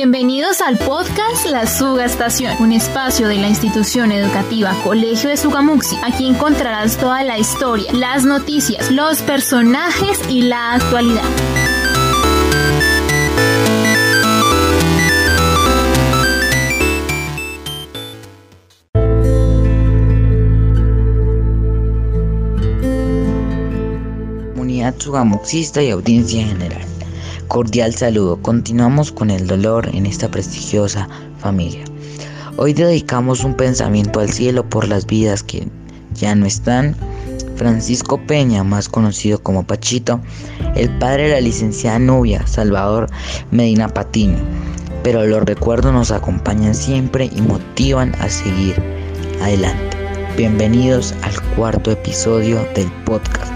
Bienvenidos al podcast La Suga Estación, un espacio de la institución educativa Colegio de Sugamuxi. Aquí encontrarás toda la historia, las noticias, los personajes y la actualidad. Comunidad sugamuxista y audiencia general. Cordial saludo. Continuamos con el dolor en esta prestigiosa familia. Hoy dedicamos un pensamiento al cielo por las vidas que ya no están. Francisco Peña, más conocido como Pachito, el padre de la licenciada Nubia, Salvador Medina Patino. Pero los recuerdos nos acompañan siempre y motivan a seguir adelante. Bienvenidos al cuarto episodio del podcast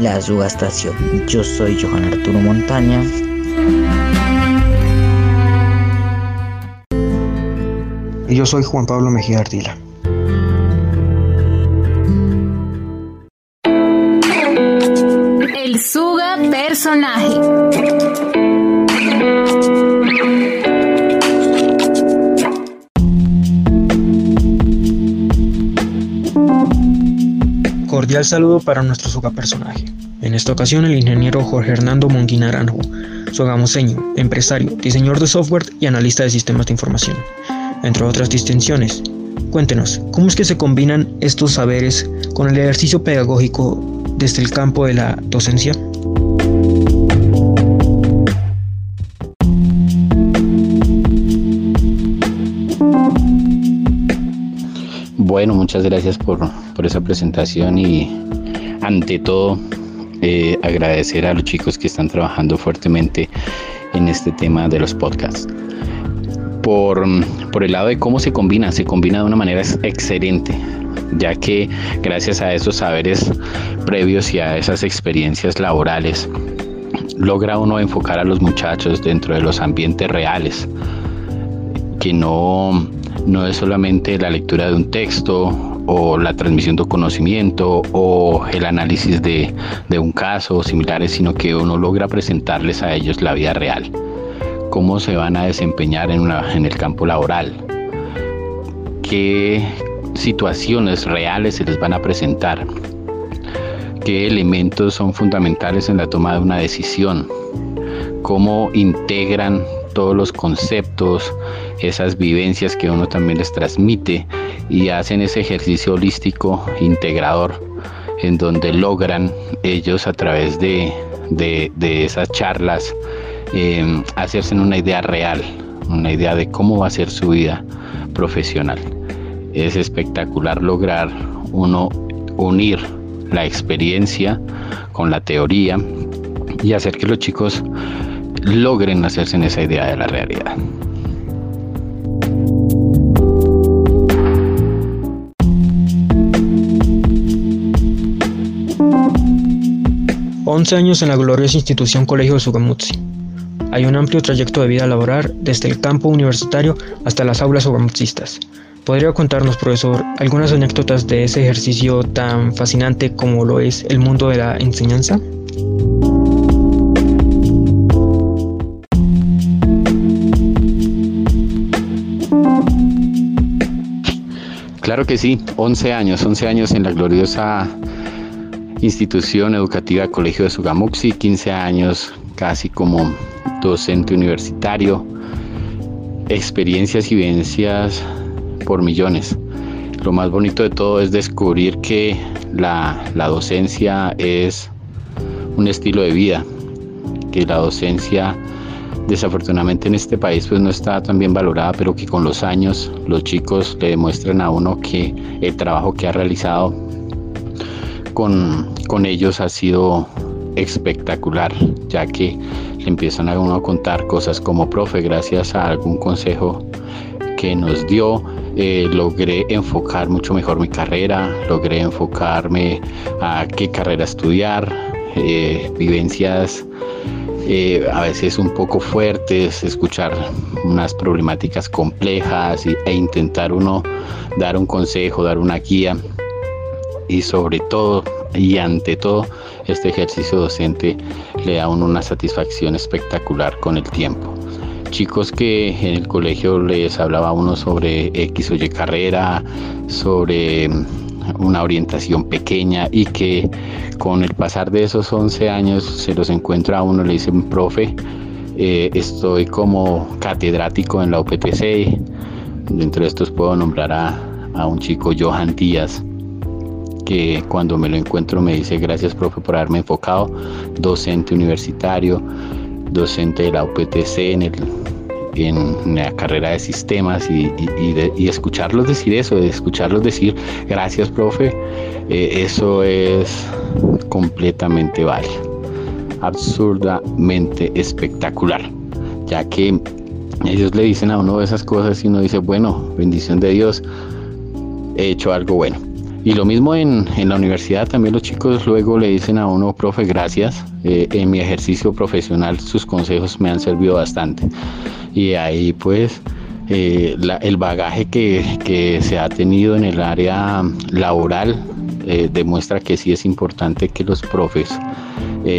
La Sugastación. Yo soy Johan Arturo Montaña. Y yo soy Juan Pablo Mejía Ardila. El Suga personaje. Cordial saludo para nuestro Suga personaje. En esta ocasión el ingeniero Jorge Hernando Monguín Naranjo, sogamoseño, empresario, diseñador de software y analista de sistemas de información, entre otras distinciones. Cuéntenos, ¿cómo es que se combinan estos saberes con el ejercicio pedagógico desde el campo de la docencia? Bueno, muchas gracias por, por esa presentación y ante todo eh, agradecer a los chicos que están trabajando fuertemente en este tema de los podcasts. Por, por el lado de cómo se combina, se combina de una manera excelente, ya que gracias a esos saberes previos y a esas experiencias laborales, logra uno enfocar a los muchachos dentro de los ambientes reales, que no, no es solamente la lectura de un texto o la transmisión de conocimiento o el análisis de, un caso o similares, sino que uno logra presentarles a ellos la vida real, cómo se van a desempeñar en, en el campo laboral, qué situaciones reales se les van a presentar, qué elementos son fundamentales en la toma de una decisión, cómo integran todos los conceptos, esas vivencias que uno también les transmite y hacen ese ejercicio holístico integrador en donde logran ellos a través de, esas charlas em, hacerse una idea real, una idea de cómo va a ser su vida profesional. Es espectacular lograr uno unir la experiencia con la teoría y hacer que los chicos logren hacerse en esa idea de la realidad. 11 años en la gloriosa institución Colegio Sugamutsi. Hay un amplio trayecto de vida laboral desde el campo universitario hasta las aulas sugamutsistas. ¿Podría contarnos, profesor, algunas anécdotas de ese ejercicio tan fascinante como lo es el mundo de la enseñanza? Claro que sí, 11 años, 11 años en la gloriosa institución educativa Colegio de Sugamuxi, 15 años casi como docente universitario, experiencias y vivencias por millones. Lo más bonito de todo es descubrir que la, la docencia es un estilo de vida, que la docencia desafortunadamente en este país pues no está tan bien valorada, pero que con los años los chicos le demuestran a uno que el trabajo que ha realizado con, con ellos ha sido espectacular, ya que le empiezan a uno a contar cosas como, profe, gracias a algún consejo que nos dio, eh, logré enfocar mucho mejor mi carrera, logré enfocarme a qué carrera estudiar, eh, vivencias eh, a veces un poco fuertes, escuchar unas problemáticas complejas e intentar uno dar un consejo, dar una guía y sobre todo y ante todo este ejercicio docente le da uno una satisfacción espectacular con el tiempo. chicos que en el colegio les hablaba uno sobre X o Y carrera, sobre una orientación pequeña y que con el pasar de esos 11 años se los encuentra a uno, le dicen, profe, eh, estoy como catedrático en la UPTC. Dentro de estos puedo nombrar a, a un chico, Johan Díaz, que cuando me lo encuentro me dice gracias profe por haberme enfocado, docente universitario, docente de la UPTC en el en la carrera de sistemas y, escucharlos decir eso, escucharlos decir gracias profe, eh, eso es completamente válido, absurdamente espectacular, ya que ellos le dicen a uno esas cosas y uno dice, bueno, bendición de Dios, he hecho algo bueno. Y lo mismo en, la universidad, también los chicos luego le dicen a uno, profe, gracias, eh, en mi ejercicio profesional sus consejos me han servido bastante y ahí pues eh, el bagaje que, se ha tenido en el área laboral eh, demuestra que sí es importante que los profes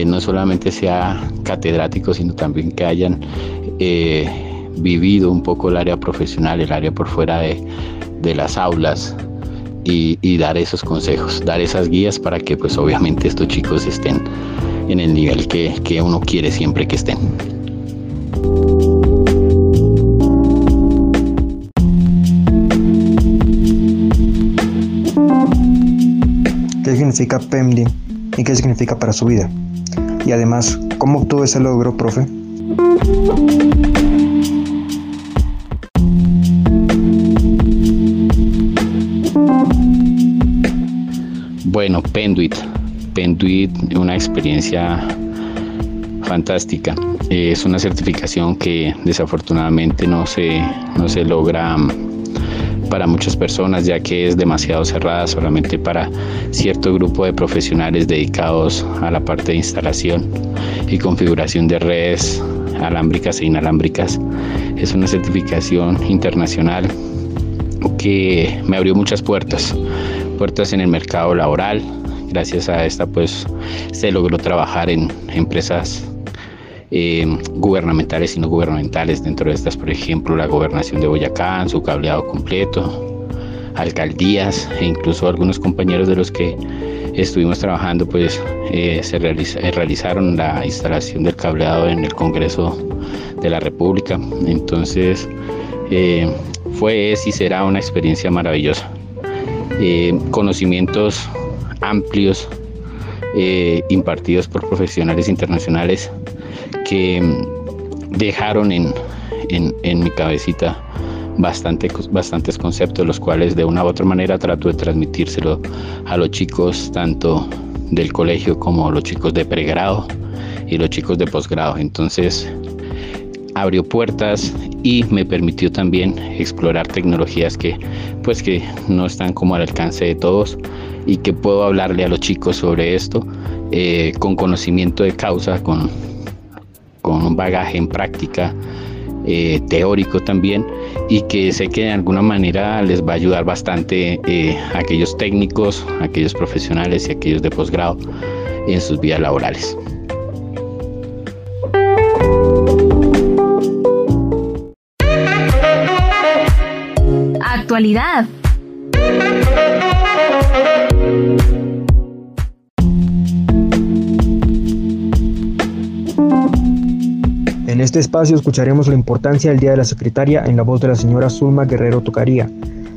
no solamente sean catedráticos, sino también que hayan vivido un poco el área profesional, el área por fuera de, las aulas y, dar esos consejos, dar esas guías para que pues obviamente estos chicos estén en el nivel que, que uno quiere siempre que estén. significa PEMDI y qué significa para su vida. Y además, ¿cómo obtuvo ese logro, profe? Penduit. Penduit, una experiencia fantástica. Es una certificación que desafortunadamente no se, no se logra para muchas personas ya que es demasiado cerrada solamente para cierto grupo de profesionales dedicados a la parte de instalación y configuración de redes alámbricas e inalámbricas. Es una certificación internacional que me abrió muchas puertas, puertas en el mercado laboral. Gracias a esta pues se logró trabajar en empresas eh, gubernamentales y no gubernamentales. Dentro de estas, por ejemplo, la gobernación de Boyacá, su cableado completo, alcaldías e incluso algunos compañeros de los que estuvimos trabajando, pues eh, se eh, realizaron la instalación del cableado en el Congreso de la República. Entonces, fue, y será una experiencia maravillosa. conocimientos amplios impartidos por profesionales internacionales que dejaron en, mi cabecita bastante, bastantes conceptos, los cuales de una u otra manera trato de transmitírselo a los chicos, tanto del colegio como los chicos de pregrado y los chicos de posgrado. Entonces, abrió puertas y me permitió también explorar tecnologías que pues que no están como al alcance de todos y que puedo hablarle a los chicos sobre esto eh, con conocimiento de causa, con con un bagaje en práctica eh, teórico también y que sé que de alguna manera les va a ayudar bastante eh, a aquellos técnicos, a aquellos profesionales y a aquellos de posgrado en sus vidas laborales. Actualidad. En este espacio escucharemos la importancia del Día de la Secretaria en la voz de la señora Zulma Guerrero Tocaría,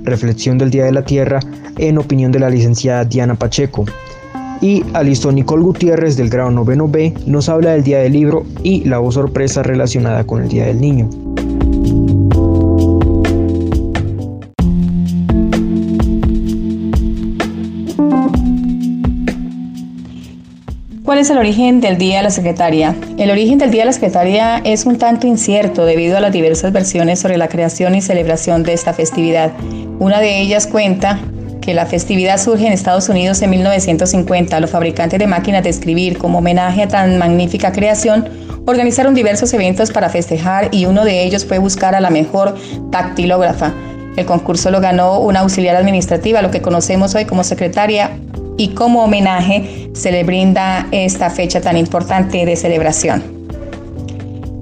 reflexión del Día de la Tierra en opinión de la licenciada Diana Pacheco. Y Alison Nicole Gutiérrez del grado noveno B nos habla del Día del Libro y la voz sorpresa relacionada con el Día del Niño. ¿Cuál es el origen del Día de la Secretaria? El origen del Día de la Secretaria es un tanto incierto debido a las diversas versiones sobre la creación y celebración de esta festividad. Una de ellas cuenta que la festividad surge en Estados Unidos en 1950. Los fabricantes de máquinas de escribir, como homenaje a tan magnífica creación, organizaron diversos eventos para festejar y uno de ellos fue buscar a la mejor dactilógrafa. El concurso lo ganó una auxiliar administrativa, lo que conocemos hoy como secretaria y como homenaje se le brinda esta fecha tan importante de celebración.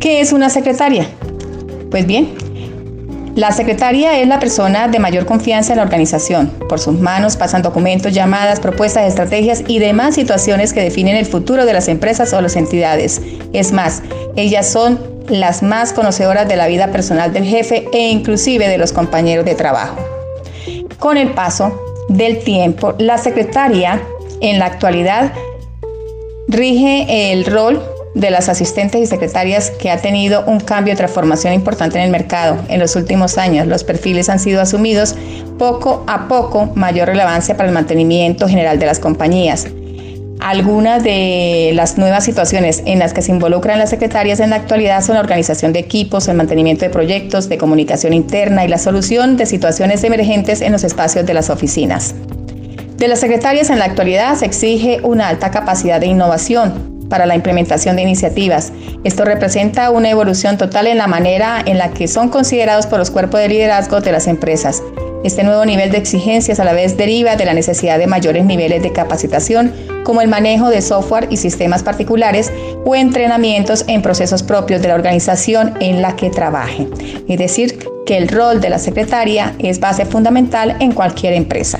¿Qué es una secretaria? Pues bien, la secretaria es la persona de mayor confianza en la organización. Por sus manos pasan documentos, llamadas, propuestas, estrategias y demás situaciones que definen el futuro de las empresas o las entidades. Es más, ellas son las más conocedoras de la vida personal del jefe e inclusive de los compañeros de trabajo. Con el paso del tiempo, la secretaria en la actualidad rige el rol de las asistentes y secretarias que ha tenido un cambio de transformación importante en el mercado en los últimos años. Los perfiles han sido asumidos poco a poco, mayor relevancia para el mantenimiento general de las compañías. Algunas de las nuevas situaciones en las que se involucran las secretarias en la actualidad son la organización de equipos, el mantenimiento de proyectos, de comunicación interna y la solución de situaciones emergentes en los espacios de las oficinas. De las secretarias en la actualidad se exige una alta capacidad de innovación, para la implementación de iniciativas. Esto representa una evolución total en la manera en la que son considerados por los cuerpos de liderazgo de las empresas. Este nuevo nivel de exigencias a la vez deriva de la necesidad de mayores niveles de capacitación, como el manejo de software y sistemas particulares o entrenamientos en procesos propios de la organización en la que trabaje. Es decir, que el rol de la secretaria es base fundamental en cualquier empresa.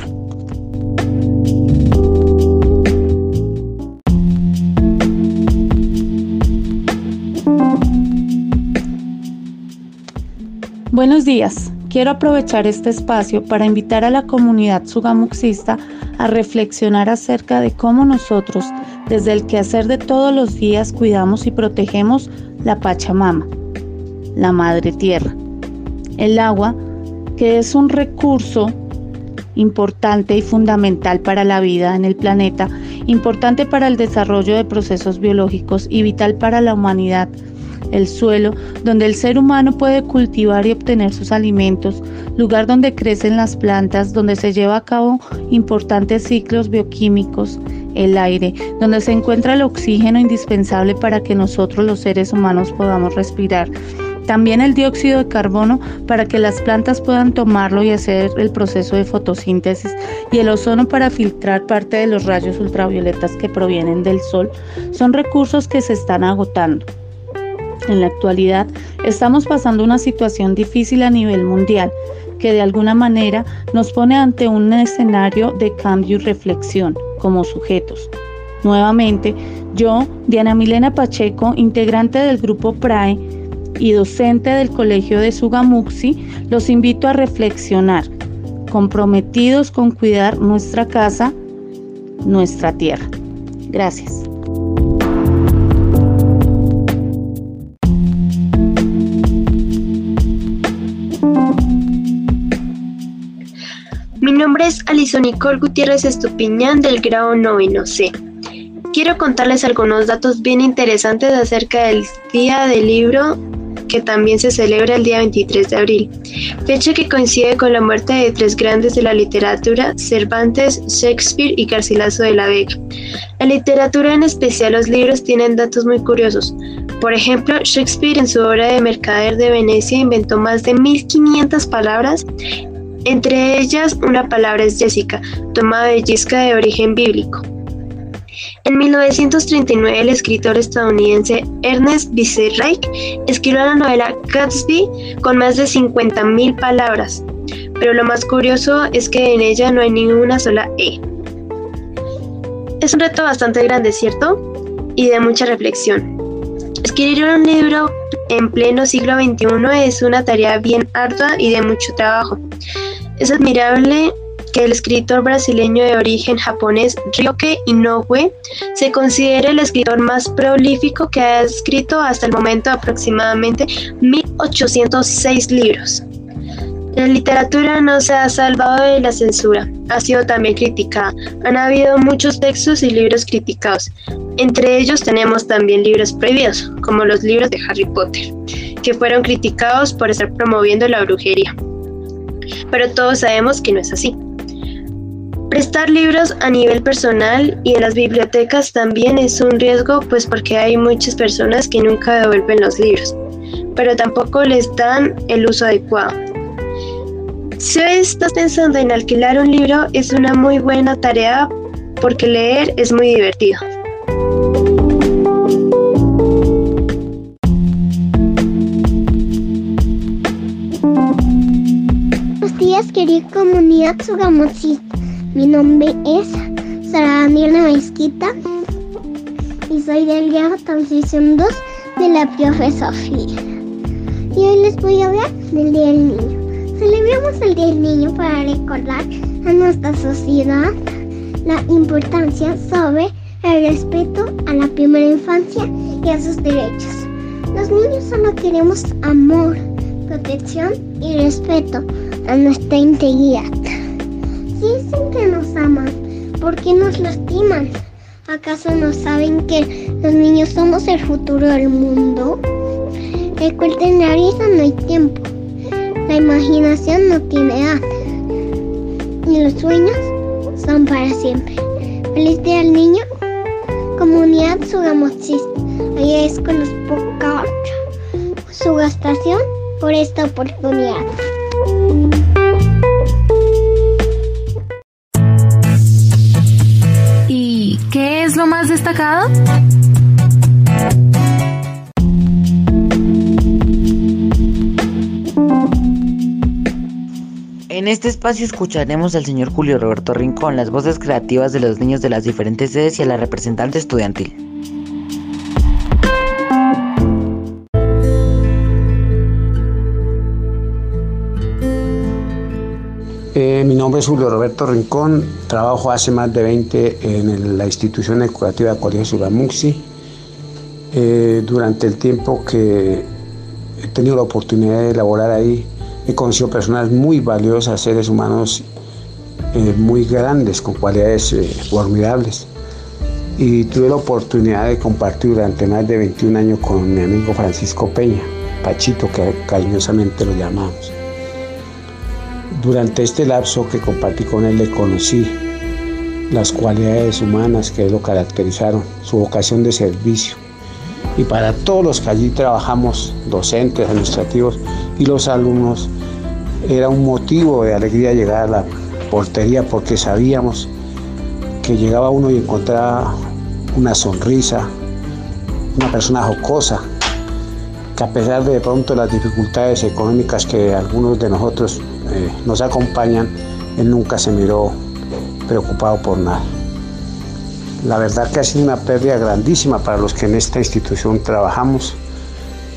Buenos días. Quiero aprovechar este espacio para invitar a la comunidad sugamuxista a reflexionar acerca de cómo nosotros, desde el quehacer de todos los días, cuidamos y protegemos la Pachamama, la Madre Tierra. El agua, que es un recurso importante y fundamental para la vida en el planeta, importante para el desarrollo de procesos biológicos y vital para la humanidad el suelo donde el ser humano puede cultivar y obtener sus alimentos, lugar donde crecen las plantas, donde se lleva a cabo importantes ciclos bioquímicos, el aire, donde se encuentra el oxígeno indispensable para que nosotros los seres humanos podamos respirar. También el dióxido de carbono para que las plantas puedan tomarlo y hacer el proceso de fotosíntesis y el ozono para filtrar parte de los rayos ultravioletas que provienen del sol son recursos que se están agotando. En la actualidad estamos pasando una situación difícil a nivel mundial que de alguna manera nos pone ante un escenario de cambio y reflexión como sujetos. Nuevamente, yo, Diana Milena Pacheco, integrante del grupo PRAE y docente del Colegio de Sugamuxi, los invito a reflexionar, comprometidos con cuidar nuestra casa, nuestra tierra. Gracias. Alison Nicole Gutiérrez Estupiñán del grado noveno C. Quiero contarles algunos datos bien interesantes acerca del Día del Libro que también se celebra el día 23 de abril, fecha que coincide con la muerte de tres grandes de la literatura, Cervantes, Shakespeare y Garcilaso de la Vega. La literatura, en especial los libros, tienen datos muy curiosos. Por ejemplo, Shakespeare en su obra de Mercader de Venecia inventó más de 1500 palabras entre ellas, una palabra es Jessica, tomada de Jessica de origen bíblico. En 1939, el escritor estadounidense Ernest Reich escribió la novela Gatsby con más de 50.000 palabras, pero lo más curioso es que en ella no hay ninguna sola E. Es un reto bastante grande, ¿cierto? Y de mucha reflexión. Escribir un libro en pleno siglo XXI es una tarea bien ardua y de mucho trabajo. Es admirable que el escritor brasileño de origen japonés Ryoke Inoue se considere el escritor más prolífico que ha escrito hasta el momento aproximadamente 1806 libros. La literatura no se ha salvado de la censura, ha sido también criticada. Han habido muchos textos y libros criticados. Entre ellos tenemos también libros prohibidos, como los libros de Harry Potter, que fueron criticados por estar promoviendo la brujería pero todos sabemos que no es así. Prestar libros a nivel personal y en las bibliotecas también es un riesgo, pues porque hay muchas personas que nunca devuelven los libros, pero tampoco les dan el uso adecuado. Si estás pensando en alquilar un libro, es una muy buena tarea porque leer es muy divertido. Querida comunidad sugamoxista. Mi nombre es Sara Daniela Mezquita y soy del grado Transición 2 de la profe Sofía. Y hoy les voy a hablar del Día del Niño. Celebramos el Día del Niño para recordar a nuestra sociedad la importancia sobre el respeto a la primera infancia y a sus derechos. Los niños solo queremos amor, protección y respeto a nuestra integridad. Si dicen que nos aman, ¿por qué nos lastiman? ¿Acaso no saben que los niños somos el futuro del mundo? Recuerden, la risa no hay tiempo. La imaginación no tiene edad. Y los sueños son para siempre. Feliz día al niño. Comunidad Sugamoxista. Agradezco los pocos su gastación por esta oportunidad. Lo más destacado? En este espacio escucharemos al señor Julio Roberto Rincón, las voces creativas de los niños de las diferentes sedes y a la representante estudiantil. Nombre es Julio Roberto Rincón, trabajo hace más de 20 en la institución educativa Colegio Sugamuxi. Eh, durante el tiempo que he tenido la oportunidad de elaborar ahí, he conocido personas muy valiosas, seres humanos eh, muy grandes, con cualidades eh, formidables. Y tuve la oportunidad de compartir durante más de 21 años con mi amigo Francisco Peña, Pachito, que cariñosamente lo llamamos. Durante este lapso que compartí con él le conocí las cualidades humanas que lo caracterizaron, su vocación de servicio. Y para todos los que allí trabajamos, docentes, administrativos y los alumnos, era un motivo de alegría llegar a la portería porque sabíamos que llegaba uno y encontraba una sonrisa, una persona jocosa, que a pesar de, de pronto las dificultades económicas que algunos de nosotros eh, nos acompañan, él nunca se miró preocupado por nada. La verdad que ha sido una pérdida grandísima para los que en esta institución trabajamos,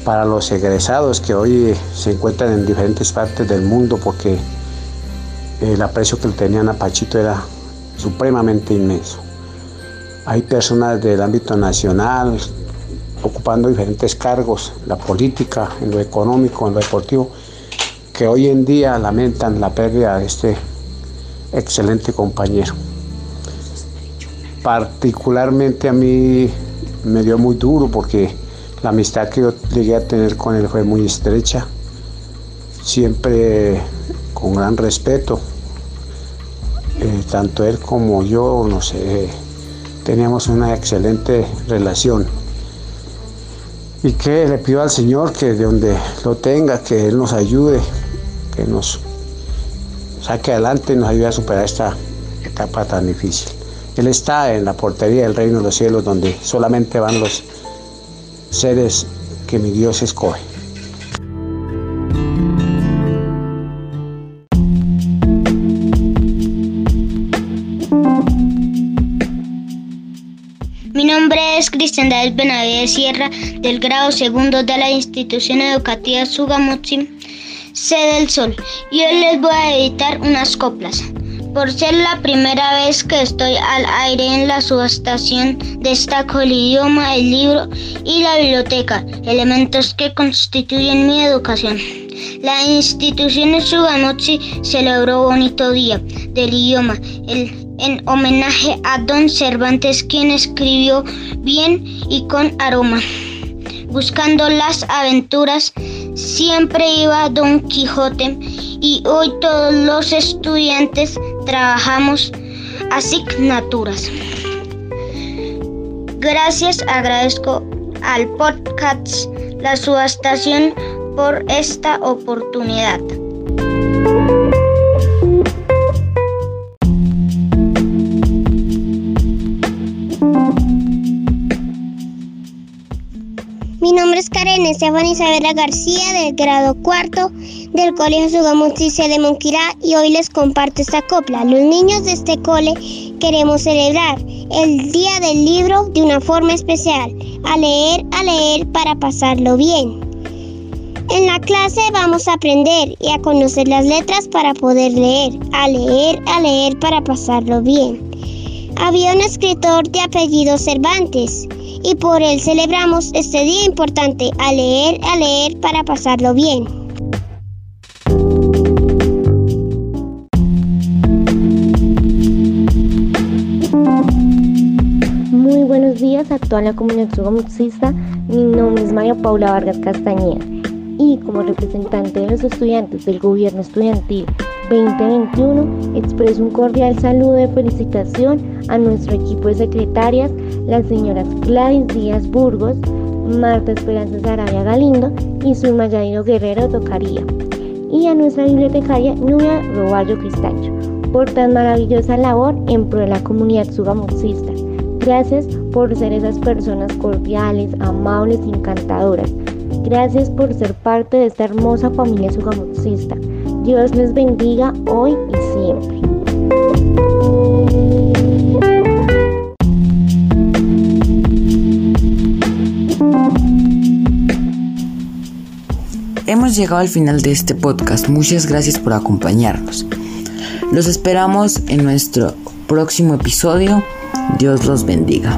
para los egresados que hoy se encuentran en diferentes partes del mundo, porque el aprecio que le tenían a Pachito era supremamente inmenso. Hay personas del ámbito nacional ocupando diferentes cargos, la política, en lo económico, en lo deportivo, que hoy en día lamentan la pérdida de este excelente compañero. Particularmente a mí me dio muy duro porque la amistad que yo llegué a tener con él fue muy estrecha, siempre con gran respeto. Eh, tanto él como yo, no sé, teníamos una excelente relación. Y que le pido al Señor que de donde lo tenga, que Él nos ayude, que nos saque adelante y nos ayude a superar esta etapa tan difícil. Él está en la portería del reino de los cielos donde solamente van los seres que mi Dios escoge. Mi nombre es Cristian David Benavides Sierra, del grado segundo de la institución educativa Sugamuxi, sede del Sol, y hoy les voy a editar unas coplas. Por ser la primera vez que estoy al aire en la subestación, destaco el idioma, el libro y la biblioteca, elementos que constituyen mi educación. La institución Sugamuxi celebró bonito día del idioma, el en homenaje a Don Cervantes, quien escribió bien y con aroma. Buscando las aventuras, siempre iba Don Quijote y hoy todos los estudiantes trabajamos asignaturas. Gracias, agradezco al podcast La Subestación por esta oportunidad. Mi nombre es Karen Esteban Isabela García del grado cuarto del Colegio Sugamuxice de Monquirá y hoy les comparto esta copla. Los niños de este cole queremos celebrar el Día del Libro de una forma especial, a leer, a leer para pasarlo bien. En la clase vamos a aprender y a conocer las letras para poder leer, a leer, a leer para pasarlo bien. Había un escritor de apellido Cervantes y por él celebramos este día importante, a leer, a leer para pasarlo bien. Muy buenos días a toda la comunidad sugamuxista. Mi nombre es María Paula Vargas Castañeda y como representante de los estudiantes del Gobierno Estudiantil 2021 expreso un cordial saludo de felicitación a nuestro equipo de secretarias, las señoras Gladys Díaz Burgos, Marta Esperanza Sarabia Galindo y su Mayadino Guerrero Tocaría, y a nuestra bibliotecaria Nubia Roballo Cristancho por tan maravillosa labor en pro de la comunidad sugamuxista. Gracias por ser esas personas cordiales, amables encantadoras. Gracias por ser parte de esta hermosa familia sugamuxista. Dios les bendiga hoy y siempre. Hemos llegado al final de este podcast. Muchas gracias por acompañarnos. Los esperamos en nuestro próximo episodio. Dios los bendiga.